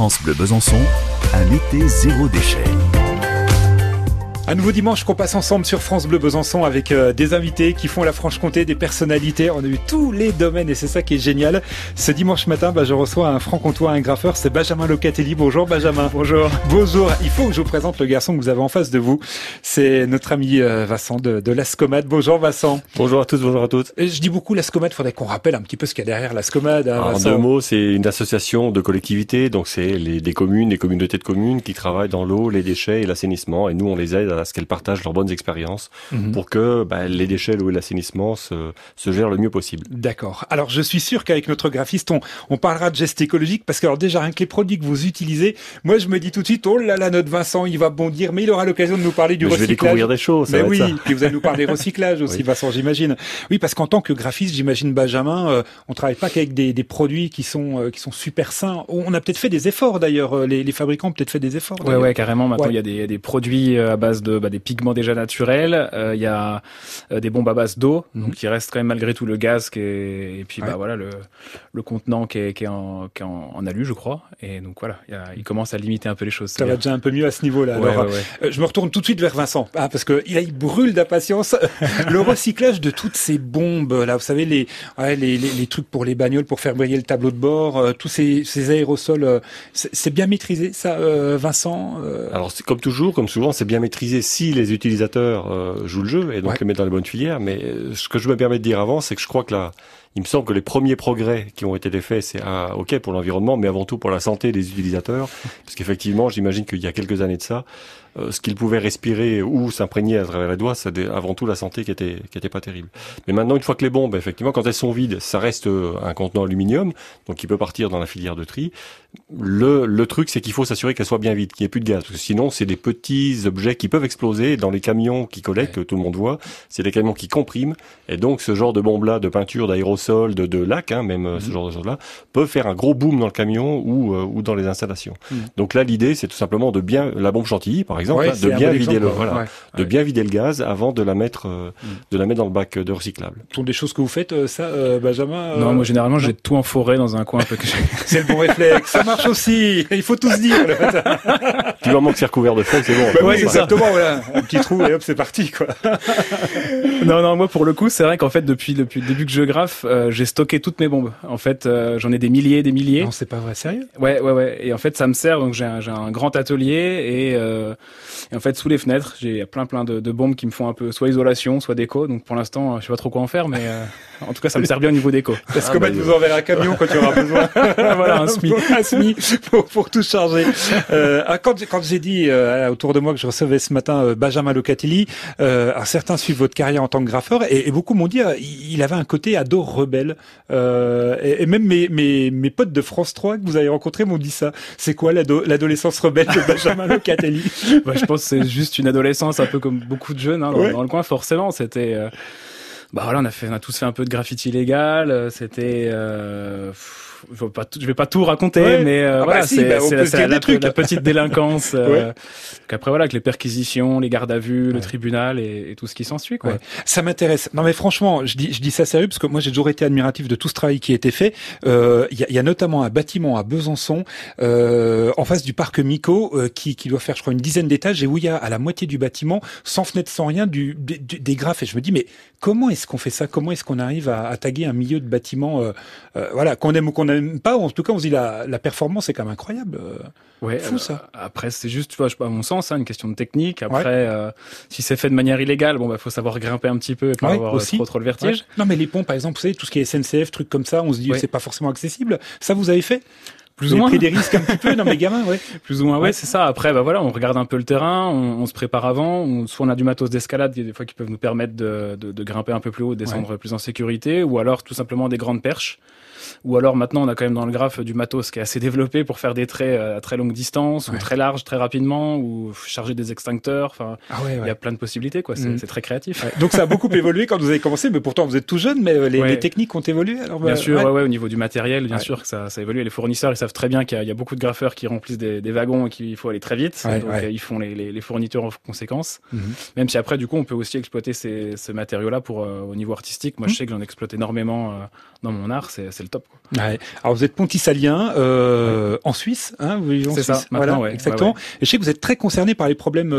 France Bleu Besançon, un été zéro déchet. Un nouveau dimanche qu'on passe ensemble sur France Bleu Besançon avec euh, des invités qui font la Franche-Comté, des personnalités. On a eu tous les domaines et c'est ça qui est génial. Ce dimanche matin, bah, je reçois un franc-comtois, un graffeur, c'est Benjamin Locatelli. Bonjour Benjamin. Bonjour. Bonjour. Il faut que je vous présente le garçon que vous avez en face de vous. C'est notre ami euh, Vincent de, de l'Ascomade. Bonjour Vincent. Bonjour à tous, bonjour à toutes. Et je dis beaucoup l'Ascomade, faudrait qu'on rappelle un petit peu ce qu'il y a derrière l'Ascomade. Hein, en deux mots, c'est une association de collectivités, donc c'est les, des communes, des communautés de communes qui travaillent dans l'eau, les déchets et l'assainissement. Et nous, on les aide à ce qu'elles partagent leurs bonnes expériences mhm. pour que bah, les déchets, l'eau et l'assainissement se, se gèrent le mieux possible. D'accord. Alors je suis sûr qu'avec notre graphiste, on, on parlera de gestes écologiques parce que alors déjà rien que les produits que vous utilisez, moi je me dis tout de suite, oh là là, notre Vincent, il va bondir, mais il aura l'occasion de nous parler du recyclage. Je vais découvrir des choses. mais oui, puis vous allez nous parler recyclage aussi, Vincent, j'imagine. Oui, parce qu'en tant que graphiste, j'imagine Benjamin, euh, on travaille pas qu'avec des, des, produits qui sont euh, qui sont super sains. On a peut-être fait des efforts d'ailleurs. Euh, les, les, fabricants ont peut-être fait des efforts. Ouais, ouais, carrément. Maintenant, il y a des, des produits à base de bah, des pigments déjà naturels. Euh, il y a euh, des bombes à base d'eau, mhm. donc il reste quand même malgré tout le gaz qui est, et puis bah voilà le, le contenant qui est, qui est, en, qui est en, alu, je crois. Et donc voilà, il, il commence à limiter un peu les choses. Ça va déjà un peu mieux à ce niveau-là. Alors, euh, je me retourne tout de suite vers Vincent, ah, parce que il, a, il brûle d'impatience. le recyclage de toutes ces bombes, là, vous savez les, ouais, les, les, les, trucs pour les bagnoles, pour faire briller le tableau de bord, tous ces, ces aérosols, c'est bien maîtrisé, ça, Vincent. Alors c'est comme toujours, comme souvent, c'est bien maîtrisé si les utilisateurs joue le jeu et donc les mettre dans les bonnes filières. Mais euh, ce que je me permets de dire avant, c'est que je crois que là, il me semble que les premiers progrès qui ont été faits, c'est ah, ok pour l'environnement, mais avant tout pour la santé des utilisateurs, parce qu'effectivement, j'imagine qu'il y a quelques années de ça, euh, ce qu'ils pouvaient respirer ou s'imprégner à travers les doigts, c'est avant tout la santé qui était qui était pas terrible. Mais maintenant, une fois que les bombes, effectivement, quand elles sont vides, ça reste euh, un contenant aluminium, donc il peut partir dans la filière de tri. Le, le truc, c'est qu'il faut s'assurer qu'elle soit bien vide, qu'il n'y ait plus de gaz, parce que sinon, c'est des petits objets qui peuvent exploser dans les camions qui collectent, que tout le monde voit. C'est des camions qui compriment, et donc ce genre de bombes-là, de peinture, d'aérosol, de, de lac, hein, même euh, ce mhm. genre de choses-là, peuvent faire un gros boom dans le camion ou, ou dans les installations. Mhm. Donc là, l'idée, c'est tout simplement de bien la bombe chantilly, par exemple, hein, de bien vider le voilà, de bien vider le gaz avant de la mettre euh, mm. de la mettre dans le bac de recyclable. Ce sont des choses que vous faites euh, ça euh, Benjamin Non, moi généralement j'ai tout en forêt dans un coin C'est le bon réflexe, ça marche aussi. Il faut tous dire Tu leur manques c'est recouvert de fond, c'est bon. Bah ouais, c'est exactement voilà, un petit trou et hop, c'est parti quoi. non non, moi pour le coup, c'est vrai qu'en fait depuis depuis le début que je graffe, j'ai stocké toutes mes bombes. En fait, j'en ai des milliers des milliers. Non, c'est pas vrai, sérieux? Ouais ouais ouais, et en fait ça me sert donc j'ai un, un grand atelier et et en fait, sous les fenêtres, j'ai plein plein de, de, bombes qui me font un peu soit isolation, soit déco. Donc pour l'instant, je sais pas trop quoi en faire, mais euh, en tout cas, ça me sert bien au niveau déco. Parce ah, que bah, vous enverrez un camion quand tu auras besoin. voilà, un SMI. un SMI pour, pour tout charger. Euh, ah, quand quand j'ai dit euh, autour de moi que je recevais ce matin euh, Benjamin Locatelli, euh, certains suivent votre carrière en tant que graffeur et, et beaucoup m'ont dit il avait un côté ado rebelle. Et, et, même mes, mes, mes potes de France 3 que vous avez rencontrés m'ont dit ça. C'est quoi l'adolescence rebelle de Benjamin Locatelli? bah, Je pense que c'est juste une adolescence un peu comme beaucoup de jeunes hein, dans, dans, le coin. Forcément, c'était bah voilà, on a fait, on a tous fait un peu de graffiti illégal. Euh, c'était, euh, je vais pas, je vais pas tout raconter, mais euh, ah bah voilà, c'est bah, la, la, petite délinquance. euh, après voilà, avec les perquisitions, les gardes à vue, le tribunal et, et, tout ce qui s'ensuit. Quoi. Ça m'intéresse. Non mais franchement, je dis, je dis ça sérieux parce que moi j'ai toujours été admiratif de tout ce travail qui a été fait. Il euh, y, a, y, a, notamment un bâtiment à Besançon, euh, en face du parc Mico, euh, qui, qui doit faire, je crois, une dizaine d'étages et où il y a à la moitié du bâtiment, sans fenêtre, sans rien, du, du des graphes. Et je me dis mais comment est-ce qu'on fait ça? Comment est-ce qu'on arrive à, à, taguer un milieu de bâtiment, voilà, qu'on aime ou qu'on n'aime pas En tout cas, on se dit la, la performance est quand même incroyable. Ouais, fou ça. Après, c'est juste, tu vois, à mon sens, hein, une question de technique. Après, euh, si c'est fait de manière illégale, bon, bah, faut savoir grimper un petit peu et pas avoir aussi. Trop, trop le vertige. Non, mais les ponts, par exemple, vous savez, tout ce qui est SNCF, trucs comme ça, on se dit, c'est pas forcément accessible. Ça, vous avez fait? Plus ou moins. pris des risques un petit peu, non mais gamin, ouais. Plus ou moins, ouais, c'est ça. Après, bah voilà, on regarde un peu le terrain, on, on se prépare avant. On, soit on a du matos d'escalade, il y a des fois qui peuvent nous permettre de, de, de grimper un peu plus haut, de descendre plus en sécurité, ou alors tout simplement des grandes perches. Ou alors maintenant, on a quand même dans le graphe du matos qui est assez développé pour faire des traits euh, à très longue distance, ou très large, très rapidement, ou charger des extincteurs. Enfin, ah il y a plein de possibilités, quoi. C'est mm. très créatif. Donc ça a beaucoup évolué quand vous avez commencé, mais pourtant vous êtes tout jeune, mais euh, les, les techniques ont évolué. Alors, bien bah, sûr, ouais. ouais, au niveau du matériel, bien sûr que ça, ça évolue. Les fournisseurs, ils savent savent très bien qu'il y, a beaucoup de graffeurs qui remplissent des, des wagons et qu'il faut aller très vite. donc ils font les, les, les, fournitures en conséquence. Mhm. Même si après, du coup, on peut aussi exploiter ces, ces matériaux-là pour au niveau artistique. Moi, je mhm. sais que j'en exploite énormément dans mon art. C'est le top. Quoi. Alors vous êtes pontisalien en Suisse, hein Vous vivez en Suisse. Ça, voilà, exactement. Et je sais que vous êtes très concerné par les problèmes,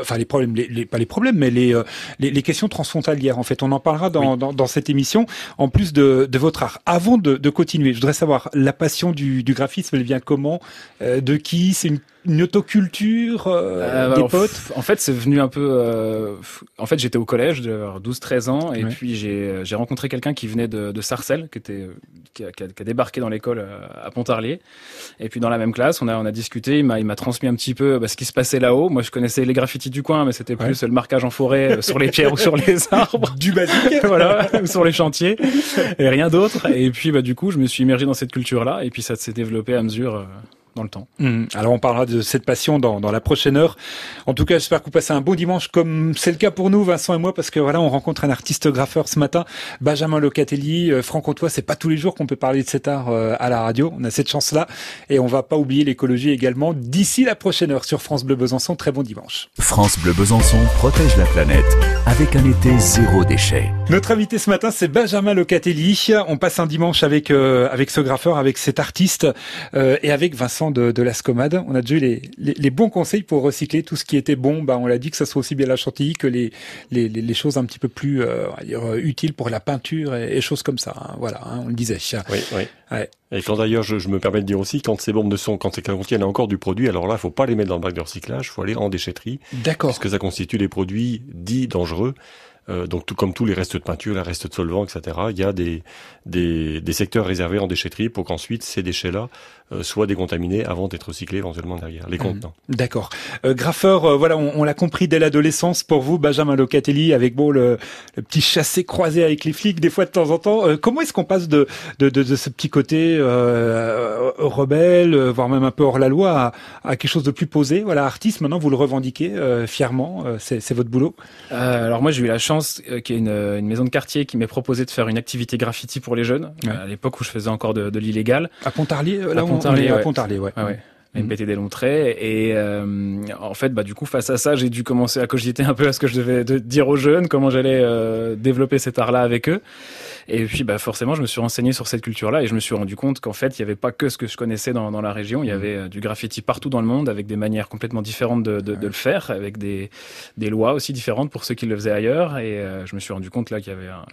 enfin les problèmes, les, pas les problèmes, mais les, les, questions transfrontalières. En fait, on en parlera dans, dans, dans cette émission. En plus de, de votre art. Avant de, de, continuer, je voudrais savoir la passion du, du graphisme, elle vient comment euh, De qui C'est une une autoculture euh, euh potes En fait, c'est venu un peu. Euh, en fait, j'étais au collège de 12-13 ans et puis j'ai rencontré quelqu'un qui venait de, de Sarcelles, qui était qui a, qui a, débarqué dans l'école à Pontarlier. Et puis dans la même classe, on a on a discuté. Il m'a il m'a transmis un petit peu bah, ce qui se passait là-haut. Moi, je connaissais les graffitis du coin, mais c'était plus le marquage en forêt sur les pierres ou sur les arbres. Du basique. voilà, sur les chantiers et rien d'autre. Et puis bah du coup, je me suis immergé dans cette culture-là et puis ça s'est développé à mesure dans le temps. Mmh. Alors on parlera de cette passion dans, dans la prochaine heure. En tout cas, j'espère que vous passez un bon dimanche comme c'est le cas pour nous, Vincent et moi, parce que voilà, on rencontre un artiste graffeur ce matin, Benjamin Locatelli. Euh, Franck Antoine, c'est pas tous les jours qu'on peut parler de cet art euh, à la radio. On a cette chance-là et on va pas oublier l'écologie également d'ici la prochaine heure sur France Bleu Besançon. Très bon dimanche. France Bleu Besançon protège la planète avec un été zéro déchet. Notre invité ce matin, c'est Benjamin Locatelli. On passe un dimanche avec euh, avec ce graffeur, avec cet artiste et avec Vincent de, de l'Ascomade. On a déjà eu les, les, bons conseils pour recycler tout ce qui était bon. Bah, on l'a dit que ça soit aussi bien la chantilly que les, les, les choses un petit peu plus euh, euh, utiles pour la peinture et, choses comme ça. Hein. Voilà, hein, on le disait. Oui, oui. Ouais. Et quand d'ailleurs, je, je, me permets de dire aussi, quand ces bombes de son, quand elles contiennent encore du produit, alors là, faut pas les mettre dans le bac de recyclage, faut aller en déchetterie. D'accord. Parce que ça constitue des produits dits dangereux. Euh, donc tout comme tous les restes de peinture, les restes de solvants, etc. Il y a des, des, des secteurs réservés en déchetterie pour qu'ensuite ces déchets-là euh, soient décontaminés avant d'être recyclés éventuellement derrière les contenants. Mmh. D'accord. Euh, graffeur, euh, voilà, on, on l'a compris dès l'adolescence pour vous, Benjamin Locatelli, avec bon le, le, petit chassé croisé avec les flics des fois de temps en temps. Euh, comment est-ce qu'on passe de, de, de, de, ce petit côté rebelle, voire même un peu hors la loi, à, à, quelque chose de plus posé Voilà, artiste. Maintenant, vous le revendiquez fièrement. c'est votre boulot? alors moi, j'ai eu la chance euh, qui est une, une, maison de quartier qui m'est proposé de faire une activité graffiti pour les jeunes, à l'époque où je faisais encore de, de l'illégal. À Pontarlier, là à Pontarlier, à Pontarlier, ouais. ouais. me des longs traits et euh, en fait bah du coup face à ça j'ai dû commencer à cogiter un peu à ce que je devais dire aux jeunes comment j'allais euh, développer cet art là avec eux et puis, bah, forcément, je me suis renseigné sur cette culture-là et je me suis rendu compte qu'en fait, il n'y avait pas que ce que je connaissais dans, dans la région. Il y mmh. avait euh, du graffiti partout dans le monde avec des manières complètement différentes de, de, de le faire, avec des, des lois aussi différentes pour ceux qui le faisaient ailleurs. Et euh, je me suis rendu compte là qu'il y avait un...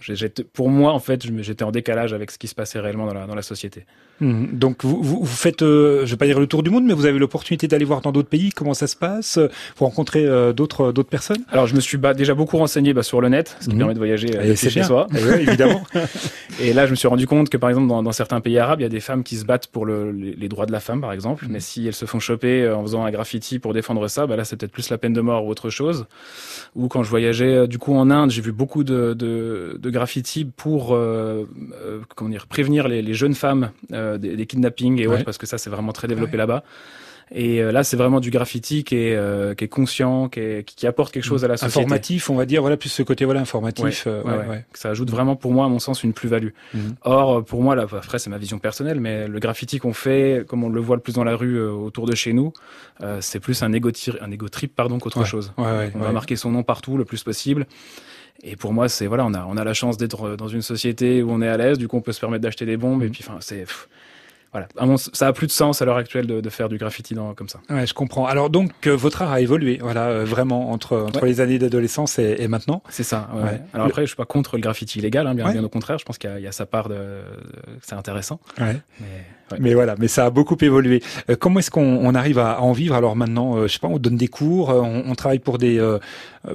Pour moi, en fait, j'étais en décalage avec ce qui se passait réellement dans la, dans la société. Mmh. Donc, vous, vous, vous faites, euh, je vais pas dire le tour du monde, mais vous avez l'opportunité d'aller voir dans d'autres pays comment ça se passe? Vous rencontrez euh, d'autres d'autres personnes? Alors, je me suis bah, déjà beaucoup renseigné bah, sur le net, ce qui mmh. permet de voyager chez soi. Et ouais, évidemment. Et là, je me suis rendu compte que, par exemple, dans, dans certains pays arabes, il y a des femmes qui se battent pour le, les, droits de la femme, par exemple. Mais si elles se font choper euh, en faisant un graffiti pour défendre ça, bah là, c'est peut-être plus la peine de mort ou autre chose. Ou quand je voyageais, euh, du coup, en Inde, j'ai vu beaucoup de, de, de graffiti pour, euh, euh, comment dire, prévenir les, les jeunes femmes euh, des, des, kidnappings et autres, parce que ça, c'est vraiment très développé ouais. là-bas. Et euh, là, c'est vraiment du graffiti qui est, euh, qui est conscient, qui, est, qui, apporte quelque chose à la société. Informatif, on va dire, voilà, plus ce côté voilà informatif. Ouais, euh, ouais, ouais, Ça ajoute vraiment, pour moi, à mon sens, une plus-value. Mm -hmm. Or, pour moi, là, après, c'est ma vision personnelle, mais le graffiti qu'on fait, comme on le voit le plus dans la rue autour de chez nous, c'est plus un égo, un égo trip, pardon, qu'autre chose. on va marquer son nom partout le plus possible. Et pour moi, c'est voilà, on a on a la chance d'être dans une société où on est à l'aise, du coup on peut se permettre d'acheter des bombes. Et puis, enfin, c'est voilà, ça a plus de sens à l'heure actuelle de, de, faire du graffiti dans, comme ça. Ouais, je comprends. Alors donc euh, votre art a évolué, voilà, euh, vraiment entre entre ouais. les années d'adolescence et, et, maintenant. C'est ça. Ouais. ouais. Alors après, je suis pas contre le graffiti illégal, hein, bien, bien, au contraire. Je pense qu'il y, y, a sa part de, c'est intéressant. Mais Ouais. Mais voilà, mais ça a beaucoup évolué. Euh, comment est-ce qu'on arrive à, à, en vivre alors maintenant euh, Je sais pas, on donne des cours, euh, on, on travaille pour des euh,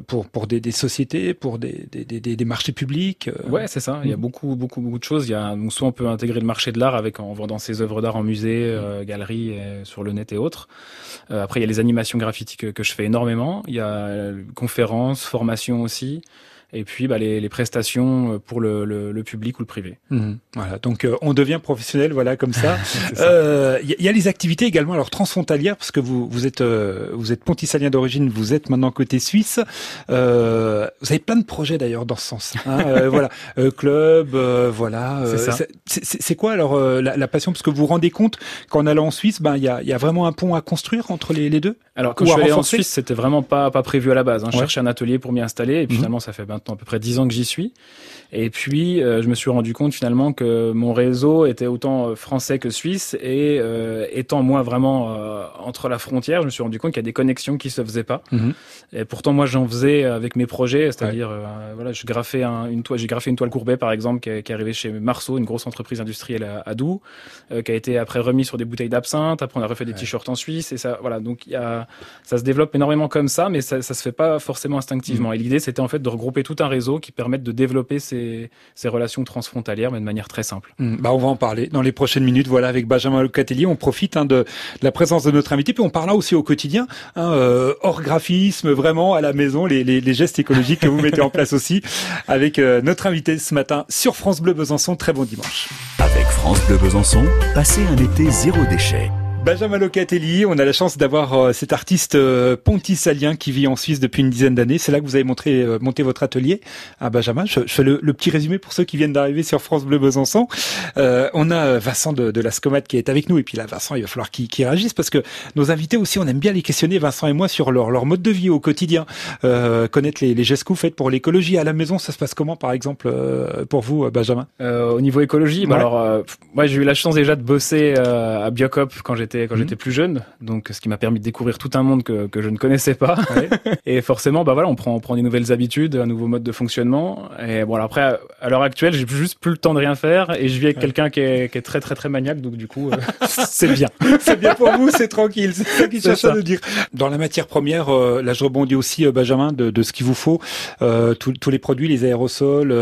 pour pour des, des, sociétés, pour des, des, des, des marchés publics. Euh? Ouais, c'est ça. Il y a mm. beaucoup beaucoup beaucoup de choses. Il y a soit on peut intégrer le marché de l'art avec en vendant ses œuvres d'art en musée, mm. galeries, sur le net et autres. après, il y a les animations graffiti que, que je fais énormément. Il y a conférences, formations aussi. Et puis bah, les, les, prestations pour le, le, le, public ou le privé. Mmh. Voilà, donc euh, on devient professionnel, voilà comme ça. Il euh, y, y, a les activités également, alors transfrontalières, parce que vous vous êtes euh, vous êtes pontisalien d'origine, vous êtes maintenant côté suisse. Euh, vous avez plein de projets d'ailleurs dans ce sens. Hein, voilà, club, voilà. C'est quoi alors la, la, passion, parce que vous vous rendez compte qu'en allant en Suisse, ben il y a, y a vraiment un pont à construire entre les, les deux? Alors quand je suis allé en Suisse, c'était vraiment pas pas prévu à la base. Hein. Je cherchais un atelier pour m'y installer, et puis mmh. finalement ça fait maintenant à peu près dix ans que j'y suis. Et puis, euh, je me suis rendu compte finalement que mon réseau était autant euh, français que suisse. Et euh, étant moi vraiment entre la frontière, je me suis rendu compte qu'il y a des connexions qui se faisaient pas. Mhm. Et pourtant, moi, j'en faisais avec mes projets, c'est-à-dire, voilà, je graffais un, une toile, j'ai graffé une toile courbée, par exemple, qui est, qui est arrivée chez Marceau, une grosse entreprise industrielle à, à Doux, qui a été après remis sur des bouteilles d'absinthe. Après, on a refait des t-shirts en Suisse. Et ça, voilà, donc y a, ça se développe énormément comme ça, mais ça, ça se fait pas forcément instinctivement. Mhm. Et l'idée, c'était en fait de regrouper tout un réseau qui permette de développer ces, ces relations transfrontalières, mais de manière très simple. Mmh, bah on va en parler dans les prochaines minutes. Voilà, avec Benjamin Locatelli, on profite hein, de, la présence de notre invité, puis on parlera aussi au quotidien, hein, euh, hors graphisme, vraiment à la maison, les, les, les, gestes écologiques que vous mettez en place aussi, avec euh, notre invité ce matin sur France Bleu Besançon. Très bon dimanche. Avec France Bleu Besançon, passez un été zéro déchet. Benjamin Locatelli, on a la chance d'avoir euh, cet artiste euh, pontisalien qui vit en Suisse depuis une dizaine d'années. C'est là que vous avez montré, euh, monté votre atelier à Benjamin. Je, fais le, petit résumé pour ceux qui viennent d'arriver sur France Bleu Besançon. on a Vincent de, de la Scomat qui est avec nous. Et puis là, Vincent, il va falloir qu'il réagisse parce que nos invités aussi, on aime bien les questionner, Vincent et moi, sur leur, leur mode de vie au quotidien. connaître les, les, gestes que vous faites pour l'écologie. À la maison, ça se passe comment, par exemple, pour vous, Benjamin? Au niveau écologie, bah alors, moi, j'ai eu la chance déjà de bosser à Biocop quand j'étais quand mhm. j'étais plus jeune, donc ce qui m'a permis de découvrir tout un monde que, que je ne connaissais pas. et forcément, bah voilà, on prend on prend des nouvelles habitudes, un nouveau mode de fonctionnement. Et bon, après, à l'heure actuelle, j'ai juste plus le temps de rien faire et je vis avec quelqu'un qui est, qui est très très très maniaque, donc du coup, euh, c'est bien. c'est bien pour vous, c'est tranquille. C'est ça qu'il cherche à nous dire. Dans la matière première, euh, là, je rebondis aussi, euh, Benjamin, de, de ce qu'il vous faut, tous les produits, les aérosols.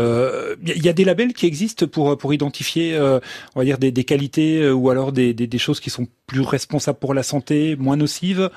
Il y a des labels qui existent pour pour identifier, on va dire des, des qualités ou alors des, des, des choses qui sont plus responsable pour la santé, moins nocive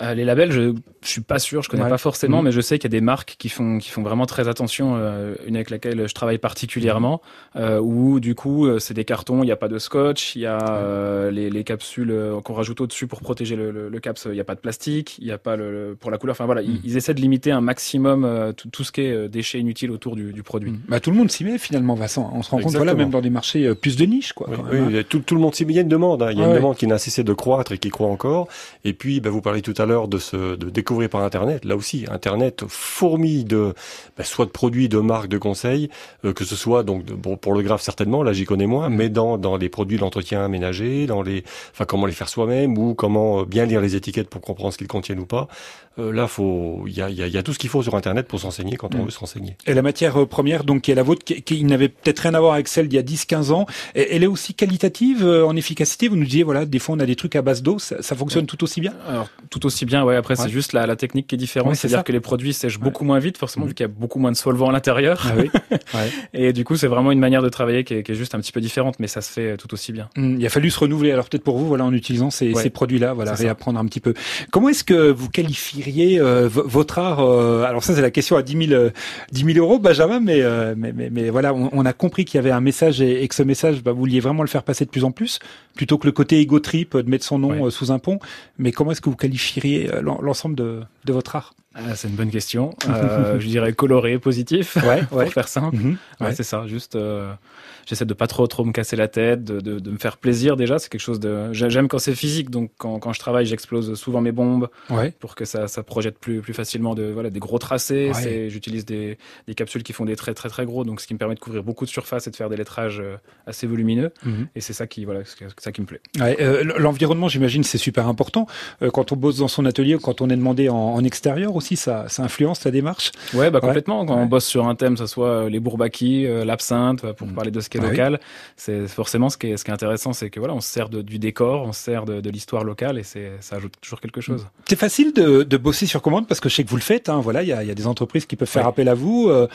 euh, les labels, je, je suis pas sûr, je connais pas forcément, mmh. mais je sais qu'il y a des marques qui font qui font vraiment très attention. Euh, une avec laquelle je travaille particulièrement, euh, où du coup c'est des cartons, il n'y a pas de scotch, il y a euh, les, les, capsules qu'on rajoute au dessus pour protéger le, le, le caps, il n'y a pas de plastique, il n'y a pas le, pour la couleur. Enfin voilà, ils, mmh. essaient de limiter un maximum tout, tout, ce qui est déchets inutiles autour du, du produit. Mmh. Bah, tout le monde s'y met finalement, Vincent. On se rend compte voilà même dans des marchés plus de niche quoi. Oui, oui hein. tout, tout, le monde s'y met. Il y a une demande, hein. il y a une demande qui n'a cessé de croître et qui croît encore. Et puis bah, vous parlez tout à l'heure de ce de découvrir par Internet. Là aussi, Internet fourmille de ben, soit de produits, de marques, de conseils, euh, que ce soit donc bon, pour le graphe certainement, là j'y connais moins, mais dans dans les produits d'entretien ménager, dans les, enfin comment les faire soi-même ou comment euh, bien lire les étiquettes pour comprendre ce qu'ils contiennent ou pas. Euh, là, faut, il y a, y, y a, tout ce qu'il faut sur Internet pour s'enseigner quand on mm. veut se renseigner. Et la matière première, donc qui est la vôtre, qui, qui n'avait peut-être rien à voir avec celle d'il y a 10-15 ans, elle est aussi qualitative en efficacité? Vous nous disiez voilà, des fois on a des trucs à base d'eau, ça, ça, fonctionne tout aussi bien? Alors tout aussi bien, ouais. Après c'est juste la, la technique qui est différente, c'est-à-dire que les produits sèchent beaucoup moins vite, forcément, vu qu'il y a beaucoup moins de solvant à l'intérieur. Ah oui. ouais. Et du coup, c'est vraiment une manière de travailler qui est, qui est, juste un petit peu différente, mais ça se fait tout aussi bien. Mmh, il a fallu se renouveler. Alors peut-être pour vous, voilà, en utilisant ces, ces produits-là, voilà, réapprendre un petit peu. Comment est-ce que vous qualifieriez euh, votre art euh, Alors ça, c'est la question à 10 000, 10 000 euros, Benjamin, mais, euh, mais, mais, mais, voilà, on, on, a compris qu'il y avait un message et, et que ce message, bah, vous vouliez vraiment le faire passer de plus en plus, plutôt que le côté ego trip de mettre son nom euh, sous un pont. Mais comment est-ce que vous qualifieriez euh, l'ensemble de, de votre art ah, c'est une bonne question. Euh, je dirais coloré, positif, ouais, pour faire simple. Mm -hmm. ouais, c'est ça. Juste, euh, j'essaie de pas trop trop me casser la tête, de, de, de me faire plaisir déjà. C'est quelque chose de. J'aime quand c'est physique, donc quand, quand je travaille, j'explose souvent mes bombes pour que ça, ça projette plus plus facilement de voilà des gros tracés. J'utilise des, des capsules qui font des traits très très gros, donc ce qui me permet de couvrir beaucoup de surface et de faire des lettrages euh, assez volumineux. Mm -hmm. Et c'est ça qui voilà, c'est ça qui me plaît. Euh, L'environnement, j'imagine, c'est super important quand on bosse dans son atelier, quand on est demandé en, en extérieur aussi, ça, ça influence ta démarche Ouais, bah complètement. Quand ouais. on bosse sur un thème, que ce soit euh, les bourbakis, euh, l'absinthe, pour mmh. parler de ce qui est ah local, oui. c'est forcément ce qui est, ce qui est intéressant, c'est que voilà, on se sert de, du décor, on se sert de, de l'histoire locale et c'est ça ajoute toujours quelque chose. Mmh. C'est facile de, de, bosser sur commande parce que je sais que vous le faites. Hein, voilà, il y a, y a, des entreprises qui peuvent faire ouais. appel à vous. Euh,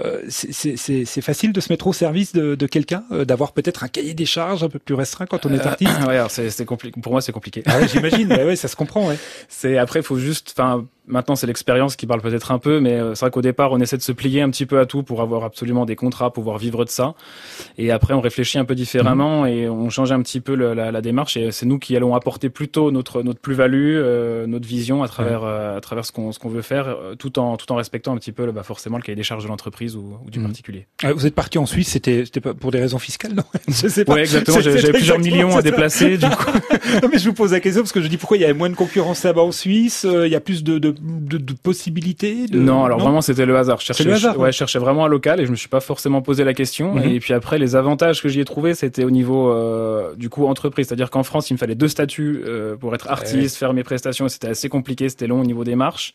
euh c'est facile de se mettre au service de, de quelqu'un, euh, d'avoir peut-être un cahier des charges un peu plus restreint quand on est artiste. ouais, c'est compliqué. Pour moi, c'est compliqué. Ah ouais, J'imagine. ouais, ça se comprend. Ouais. C'est après, il faut juste, enfin Maintenant, c'est l'expérience qui parle peut-être un peu, mais euh, c'est vrai qu'au départ, on essaie de se plier un petit peu à tout pour avoir absolument des contrats, pouvoir vivre de ça. Et après, on réfléchit un peu différemment et on change un petit peu le, la, la, démarche. Et c'est nous qui allons apporter plutôt notre notre plus-value, euh, notre vision à travers euh, à travers ce qu'on ce qu'on veut faire, tout en tout en respectant un petit peu bah, forcément le cahier des charges de l'entreprise ou, ou, du mmh. particulier. Ah, vous êtes parti en Suisse, c'était c'était pour des raisons fiscales, non? Je sais pas. Oui, exactement. J'avais plusieurs millions à déplacer. du coup. non, mais je vous pose la question parce que je dis pourquoi il y avait moins de concurrence là-bas en Suisse, il y a plus de, de, de, de possibilité de... Non, alors vraiment c'était le hasard. Je cherchais, le hasard, ouais, je cherchais vraiment un local et je me suis pas forcément posé la question. Mhm. Et puis après, les avantages que j'y ai trouvé, c'était au niveau euh, du coup entreprise, c'est-à-dire qu'en France, il me fallait deux statuts euh, pour être artiste, faire mes prestations. C'était assez compliqué, c'était long au niveau des marches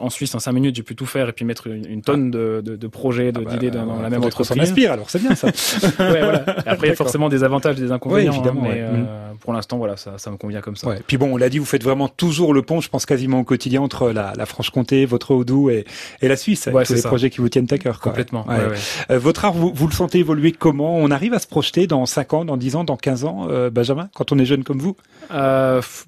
en Suisse, en cinq minutes, j'ai pu tout faire et puis mettre une, tonne de, de, de projets, ah bah, d'idées dans la même entreprise. On inspire, alors c'est bien ça. ouais, voilà. Après, il y a forcément des avantages et des inconvénients. évidemment, hein, mais euh, mm. pour l'instant, voilà, ça, ça me convient comme ça. Ouais. Puis bon, on l'a dit, vous faites vraiment toujours le pont, je pense quasiment au quotidien entre la, la Franche-Comté, votre Haut-Doubs et, et, la Suisse, avec tous les projets qui vous tiennent à cœur. Quoi. Complètement. Euh, votre art, vous, vous, le sentez évoluer comment? On arrive à se projeter dans 5 ans, dans 10 ans, dans 15 ans, euh, Benjamin, quand on est jeune comme vous?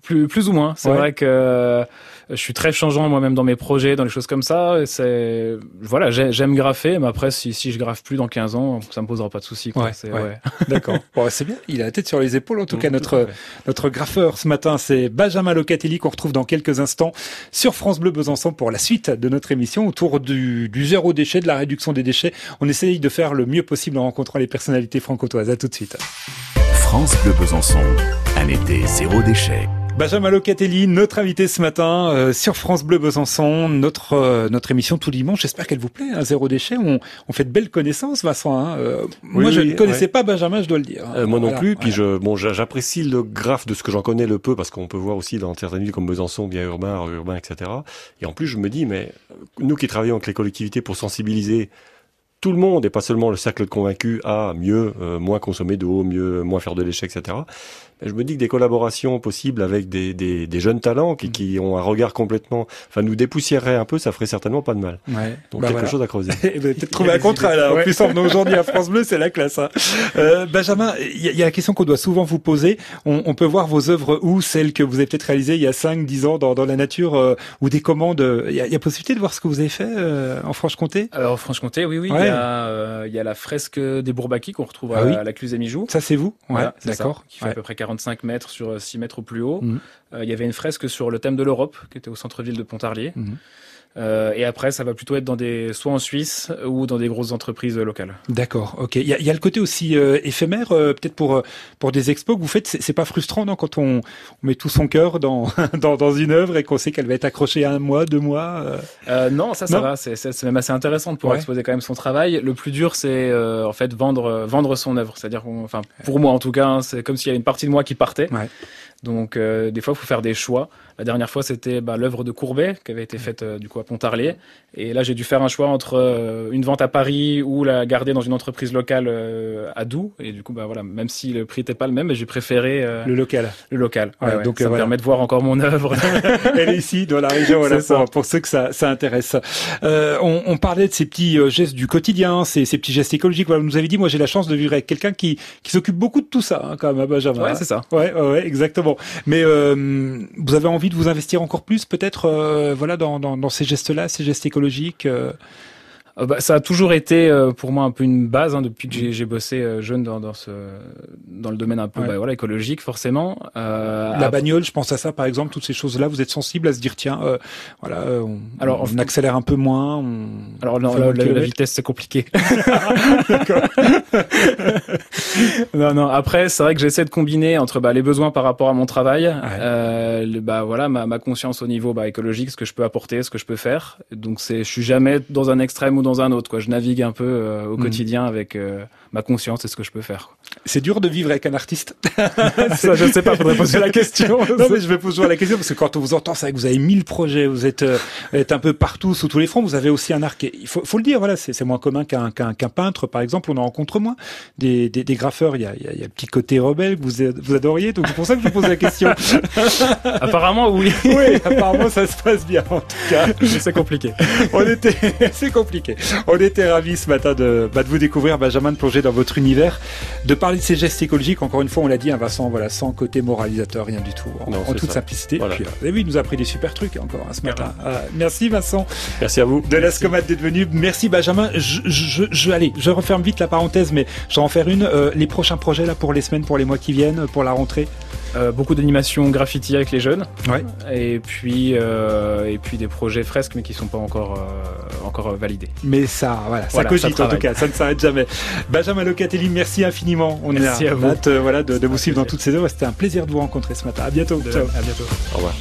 Plus, plus ou moins. C'est vrai que je suis très changeant moi-même dans mes projets, dans les choses comme ça. C'est voilà, j'aime graffer, mais après si, si je graffe plus dans 15 ans, ça me posera pas de soucis. Ouais, ouais. D'accord. bon, c'est bien. Il a la tête sur les épaules. En tout cas, notre notre graffeur ce matin, c'est Benjamin Locatelli qu'on retrouve dans quelques instants sur France Bleu Besançon pour la suite de notre émission autour du, du zéro déchet, de la réduction des déchets. On essaye de faire le mieux possible en rencontrant les personnalités franco-toises. À tout de suite. France Bleu Besançon, un été zéro déchet. Benjamin Locatelli, notre invité ce matin euh, sur France Bleu Besançon, notre euh, notre émission tout dimanche. J'espère qu'elle vous plaît. Hein, Zéro déchet, on, on fait de belles connaissances, Vincent. Hein. Euh, moi, je ne connaissais pas Benjamin, je dois le dire. Hein. moi non plus. Puis je bon, j'apprécie le graphe de ce que j'en connais le peu parce qu'on peut voir aussi dans certaines villes comme Besançon, bien urbain, urbain, etc. Et en plus, je me dis, mais nous qui travaillons avec les collectivités pour sensibiliser tout le monde et pas seulement le cercle de convaincus à mieux, moins consommer d'eau, mieux, moins faire de déchets, etc je me dis que des collaborations possibles avec des, des, des jeunes talents qui, mm. qui, ont un regard complètement, enfin nous dépoussiérerait un peu, ça ferait certainement pas de mal. Ouais. Donc bah quelque chose à creuser. Peut-être trouver un contrat là. En plus, on aujourd'hui à France Bleu, c'est la classe. Hein. Euh, Benjamin, il y, a la question qu'on doit souvent vous poser. On, on, peut voir vos œuvres où celles que vous avez peut-être réalisées il y a 5, 10 ans dans, dans la nature euh, ou des commandes. Il y, a, il y, a, possibilité de voir ce que vous avez fait euh, en Franche-Comté? Alors en Franche-Comté, oui, oui. Il, y a, euh, il y a la fresque des Bourbaki qu'on retrouve ah à, la Cluse Mijou. Ça c'est vous? Ouais, d'accord. Qui fait à peu près 45 mètres sur 6 mètres au plus haut. Mhm. Euh, il y avait une fresque sur le thème de l'Europe qui était au centre-ville de Pontarlier. Mhm. Euh, et après, ça va plutôt être dans des, soit en Suisse ou dans des grosses entreprises locales. D'accord. Ok. Il y a, y a, le côté aussi euh, éphémère, euh, peut-être pour pour des expos que vous faites. C'est pas frustrant, non, quand on, on, met tout son cœur dans, dans, dans une œuvre et qu'on sait qu'elle va être accrochée à un mois, deux mois. non, ça, ça va. C'est même assez intéressant de pouvoir exposer quand même son travail. Le plus dur, c'est en fait vendre vendre son œuvre. C'est-à-dire, enfin, pour moi en tout cas, hein, c'est comme s'il y avait une partie de moi qui partait. Ouais. Donc euh, des fois, il faut faire des choix. La dernière fois, c'était bah, l'œuvre de Courbet qui avait été faite euh, du coup à Pontarlier. Et là, j'ai dû faire un choix entre euh, une vente à Paris ou la garder dans une entreprise locale à Doux. Et du coup, bah voilà, même si le prix n'était pas le même, j'ai préféré le local. Le local. Ouais, ouais, donc ça me permet de voir encore mon œuvre. Elle est ici dans la région. Voilà, pour, pour, ceux que ça, ça intéresse. On, on, parlait de ces petits gestes du quotidien, ces, ces petits gestes écologiques. Voilà, vous nous avez dit, moi, j'ai la chance de vivre avec quelqu'un qui, qui s'occupe beaucoup de tout ça, hein, quand même, à Benjamin. Ouais, c'est ça. Ouais, ouais, exactement. Mais euh, vous avez envie de vous investir encore plus, peut-être, euh, voilà, dans, ces gestes-là, ces gestes écologiques. Euh euh, bah, ça a toujours été euh, pour moi un peu une base hein, depuis que j'ai bossé euh, jeune dans, dans, ce dans le domaine un peu bah, voilà écologique forcément. Euh, la bagnole, je pense à ça par exemple, toutes ces choses-là, vous êtes sensible à se dire tiens, voilà, on, alors on accélère un peu moins. On alors non, la, la, vitesse c'est compliqué. non non. Après c'est vrai que j'essaie de combiner entre bah, les besoins par rapport à mon travail, le, bah voilà ma, ma conscience au niveau bah, écologique, ce que je peux apporter, ce que je peux faire. Donc c'est je suis jamais dans un extrême dans un autre. Quoi. Je navigue un peu euh, au mm. quotidien avec euh, ma conscience et ce que je peux faire. C'est dur de vivre avec un artiste. ça, je ne sais pas. Faudrait poser la question. non, mais je vais poser la question parce que quand on vous entend, c'est vrai que vous avez mille projets, vous êtes, euh, êtes un peu partout sous tous les fronts. Vous avez aussi un arc. Il faut, faut le dire. Voilà, c'est moins commun qu'un qu'un peintre, par exemple. On en rencontre moins. Des, des, des graffeurs, il y a, il y a, le petit côté rebelle que vous, vous adoriez. Donc c'est pour ça que je vous pose la question. apparemment, oui. oui, apparemment, ça se passe bien. En tout cas, c'est compliqué. On était, c'est compliqué. On était ravis ce matin de, bah, de vous découvrir, Benjamin, de plonger dans votre univers, de parler de ces gestes écologiques. Encore une fois, on l'a dit, hein, Vincent, voilà, sans côté moralisateur, rien du tout, en, toute simplicité. Voilà. Puis, euh, et oui, il nous a pris des super trucs encore hein, ce matin. Ah, merci Vincent. Merci à vous. De l'Escomade d'être venu. Merci Benjamin. Je, je, je, allez, je referme vite la parenthèse, mais je vais en faire une. Euh, les prochains projets là pour les semaines, pour les mois qui viennent, pour la rentrée? Euh, beaucoup d'animation graffiti avec les jeunes. Ouais. Et puis euh, et puis des projets fresques mais qui sont pas encore euh, encore validés. Mais ça voilà, ça cogite en tout cas, ça ne s'arrête jamais. Benjamin Locatelli, merci infiniment. On merci est à, vous. voilà de, de vous suivre dans toutes ces œuvres. C'était un plaisir de vous rencontrer ce matin. À bientôt. Ciao. À bientôt. Au revoir.